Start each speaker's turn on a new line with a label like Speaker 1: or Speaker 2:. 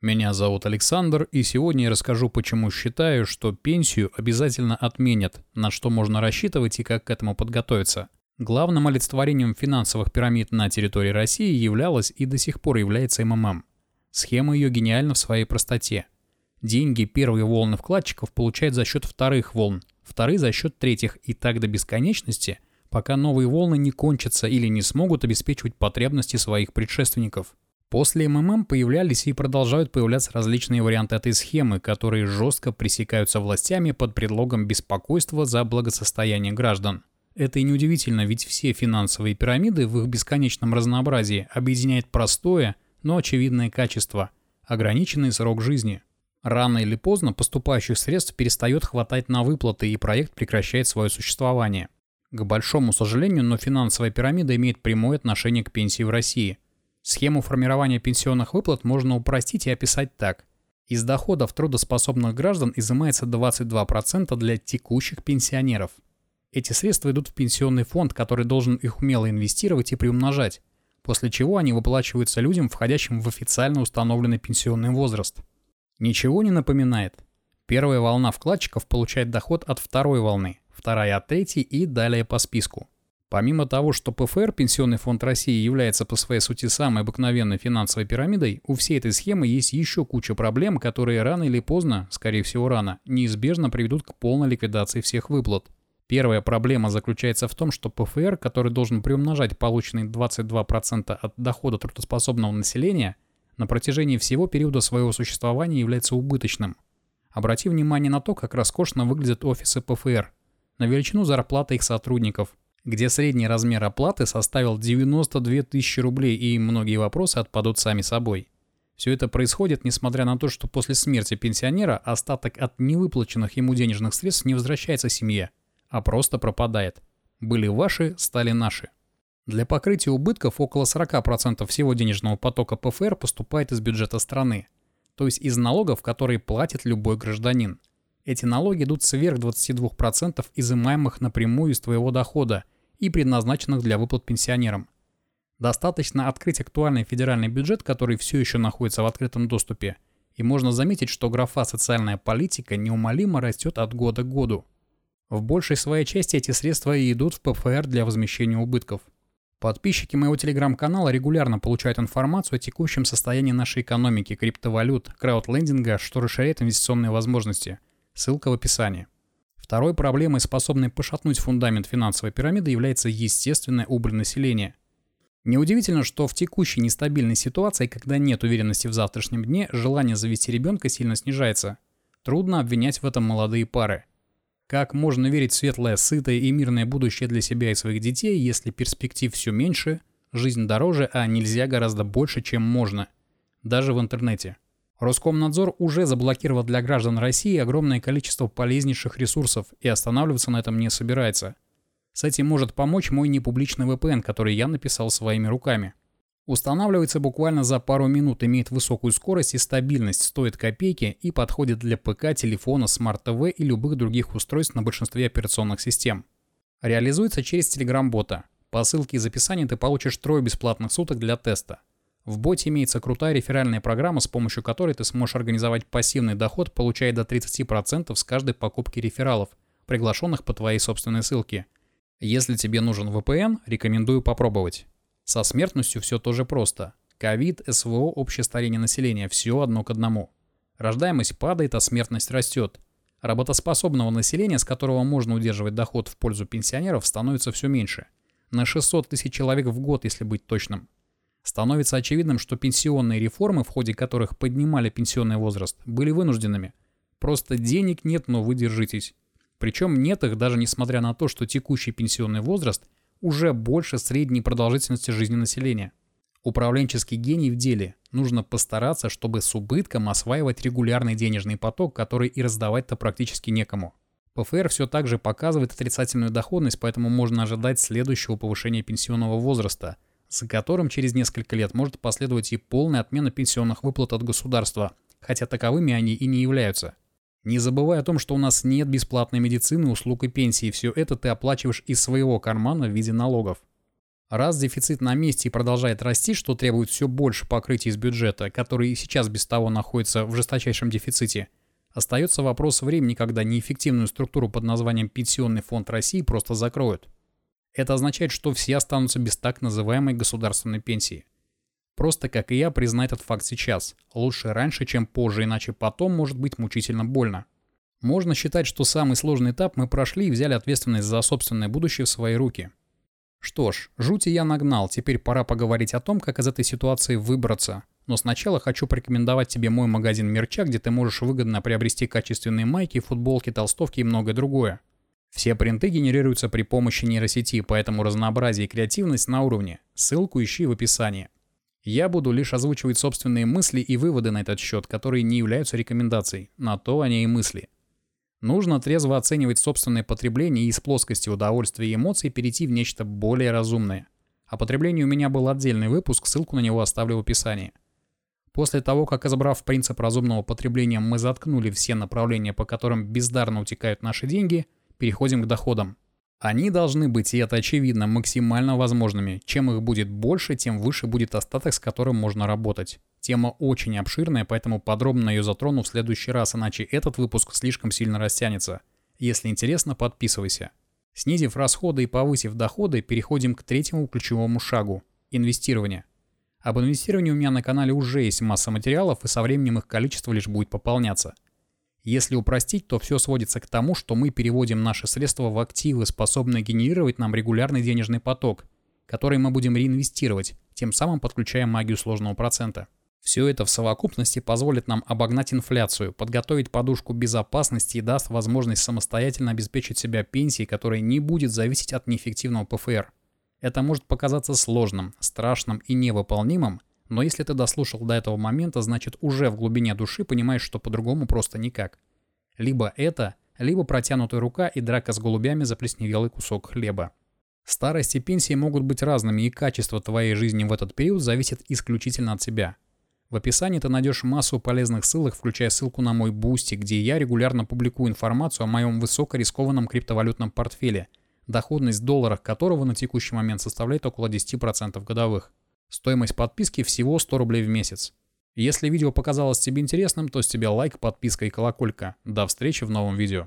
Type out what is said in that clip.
Speaker 1: Меня зовут Александр, и сегодня я расскажу, почему считаю, что пенсию обязательно отменят, на что можно рассчитывать и как к этому подготовиться. Главным олицетворением финансовых пирамид на территории России являлась и до сих пор является МММ. Схема ее гениальна в своей простоте. Деньги первые волны вкладчиков получают за счет вторых волн, вторые за счет третьих и так до бесконечности, пока новые волны не кончатся или не смогут обеспечивать потребности своих предшественников. После МММ появлялись и продолжают появляться различные варианты этой схемы, которые жестко пресекаются властями под предлогом беспокойства за благосостояние граждан. Это и неудивительно, ведь все финансовые пирамиды в их бесконечном разнообразии объединяет простое, но очевидное качество – ограниченный срок жизни. Рано или поздно поступающих средств перестает хватать на выплаты и проект прекращает свое существование. К большому сожалению, но финансовая пирамида имеет прямое отношение к пенсии в России – Схему формирования пенсионных выплат можно упростить и описать так. Из доходов трудоспособных граждан изымается 22% для текущих пенсионеров. Эти средства идут в пенсионный фонд, который должен их умело инвестировать и приумножать, после чего они выплачиваются людям, входящим в официально установленный пенсионный возраст. Ничего не напоминает? Первая волна вкладчиков получает доход от второй волны, вторая от третьей и далее по списку. Помимо того, что ПФР, Пенсионный фонд России, является по своей сути самой обыкновенной финансовой пирамидой, у всей этой схемы есть еще куча проблем, которые рано или поздно, скорее всего рано, неизбежно приведут к полной ликвидации всех выплат. Первая проблема заключается в том, что ПФР, который должен приумножать полученные 22% от дохода трудоспособного населения, на протяжении всего периода своего существования является убыточным. Обрати внимание на то, как роскошно выглядят офисы ПФР, на величину зарплаты их сотрудников – где средний размер оплаты составил 92 тысячи рублей и многие вопросы отпадут сами собой. Все это происходит, несмотря на то, что после смерти пенсионера остаток от невыплаченных ему денежных средств не возвращается семье, а просто пропадает. Были ваши, стали наши. Для покрытия убытков около 40% всего денежного потока ПФР поступает из бюджета страны, то есть из налогов, которые платит любой гражданин. Эти налоги идут сверх 22% изымаемых напрямую из твоего дохода – и предназначенных для выплат пенсионерам. Достаточно открыть актуальный федеральный бюджет, который все еще находится в открытом доступе, и можно заметить, что графа «социальная политика» неумолимо растет от года к году. В большей своей части эти средства и идут в ПФР для возмещения убытков. Подписчики моего телеграм-канала регулярно получают информацию о текущем состоянии нашей экономики, криптовалют, краудлендинга, что расширяет инвестиционные возможности. Ссылка в описании. Второй проблемой, способной пошатнуть фундамент финансовой пирамиды, является естественная убыль населения. Неудивительно, что в текущей нестабильной ситуации, когда нет уверенности в завтрашнем дне, желание завести ребенка сильно снижается. Трудно обвинять в этом молодые пары. Как можно верить в светлое, сытое и мирное будущее для себя и своих детей, если перспектив все меньше, жизнь дороже, а нельзя гораздо больше, чем можно? Даже в интернете. Роскомнадзор уже заблокировал для граждан России огромное количество полезнейших ресурсов и останавливаться на этом не собирается. С этим может помочь мой непубличный VPN, который я написал своими руками. Устанавливается буквально за пару минут, имеет высокую скорость и стабильность, стоит копейки и подходит для ПК, телефона, смарт-ТВ и любых других устройств на большинстве операционных систем. Реализуется через Telegram-бота. По ссылке из описания ты получишь трое бесплатных суток для теста. В боте имеется крутая реферальная программа, с помощью которой ты сможешь организовать пассивный доход, получая до 30% с каждой покупки рефералов, приглашенных по твоей собственной ссылке. Если тебе нужен VPN, рекомендую попробовать. Со смертностью все тоже просто. Ковид, СВО, общее старение населения – все одно к одному. Рождаемость падает, а смертность растет. Работоспособного населения, с которого можно удерживать доход в пользу пенсионеров, становится все меньше. На 600 тысяч человек в год, если быть точным. Становится очевидным, что пенсионные реформы, в ходе которых поднимали пенсионный возраст, были вынужденными. Просто денег нет, но вы держитесь. Причем нет их даже несмотря на то, что текущий пенсионный возраст уже больше средней продолжительности жизни населения. Управленческий гений в деле. Нужно постараться, чтобы с убытком осваивать регулярный денежный поток, который и раздавать-то практически некому. ПФР все так же показывает отрицательную доходность, поэтому можно ожидать следующего повышения пенсионного возраста – за которым через несколько лет может последовать и полная отмена пенсионных выплат от государства, хотя таковыми они и не являются. Не забывай о том, что у нас нет бесплатной медицины, услуг и пенсии, все это ты оплачиваешь из своего кармана в виде налогов. Раз дефицит на месте и продолжает расти, что требует все больше покрытия из бюджета, который и сейчас без того находится в жесточайшем дефиците, остается вопрос времени, когда неэффективную структуру под названием Пенсионный фонд России просто закроют. Это означает, что все останутся без так называемой государственной пенсии. Просто, как и я, признай этот факт сейчас. Лучше раньше, чем позже, иначе потом может быть мучительно больно. Можно считать, что самый сложный этап мы прошли и взяли ответственность за собственное будущее в свои руки. Что ж, жути я нагнал, теперь пора поговорить о том, как из этой ситуации выбраться. Но сначала хочу порекомендовать тебе мой магазин мерча, где ты можешь выгодно приобрести качественные майки, футболки, толстовки и многое другое. Все принты генерируются при помощи нейросети, поэтому разнообразие и креативность на уровне. Ссылку ищи в описании. Я буду лишь озвучивать собственные мысли и выводы на этот счет, которые не являются рекомендацией. На то они и мысли. Нужно трезво оценивать собственное потребление и из плоскости удовольствия и эмоций перейти в нечто более разумное. О потреблении у меня был отдельный выпуск, ссылку на него оставлю в описании. После того, как избрав принцип разумного потребления, мы заткнули все направления, по которым бездарно утекают наши деньги, переходим к доходам. Они должны быть, и это очевидно, максимально возможными. Чем их будет больше, тем выше будет остаток, с которым можно работать. Тема очень обширная, поэтому подробно ее затрону в следующий раз, иначе этот выпуск слишком сильно растянется. Если интересно, подписывайся. Снизив расходы и повысив доходы, переходим к третьему ключевому шагу – инвестирование. Об инвестировании у меня на канале уже есть масса материалов, и со временем их количество лишь будет пополняться – если упростить, то все сводится к тому, что мы переводим наши средства в активы, способные генерировать нам регулярный денежный поток, который мы будем реинвестировать, тем самым подключая магию сложного процента. Все это в совокупности позволит нам обогнать инфляцию, подготовить подушку безопасности и даст возможность самостоятельно обеспечить себя пенсией, которая не будет зависеть от неэффективного ПФР. Это может показаться сложным, страшным и невыполнимым, но если ты дослушал до этого момента, значит уже в глубине души понимаешь, что по-другому просто никак. Либо это, либо протянутая рука и драка с голубями за плесневелый кусок хлеба. Старость и пенсии могут быть разными, и качество твоей жизни в этот период зависит исключительно от тебя. В описании ты найдешь массу полезных ссылок, включая ссылку на мой Boosty, где я регулярно публикую информацию о моем высокорискованном криптовалютном портфеле, доходность в долларах которого на текущий момент составляет около 10% годовых. Стоимость подписки всего 100 рублей в месяц. Если видео показалось тебе интересным, то с тебя лайк, подписка и колоколька. До встречи в новом видео.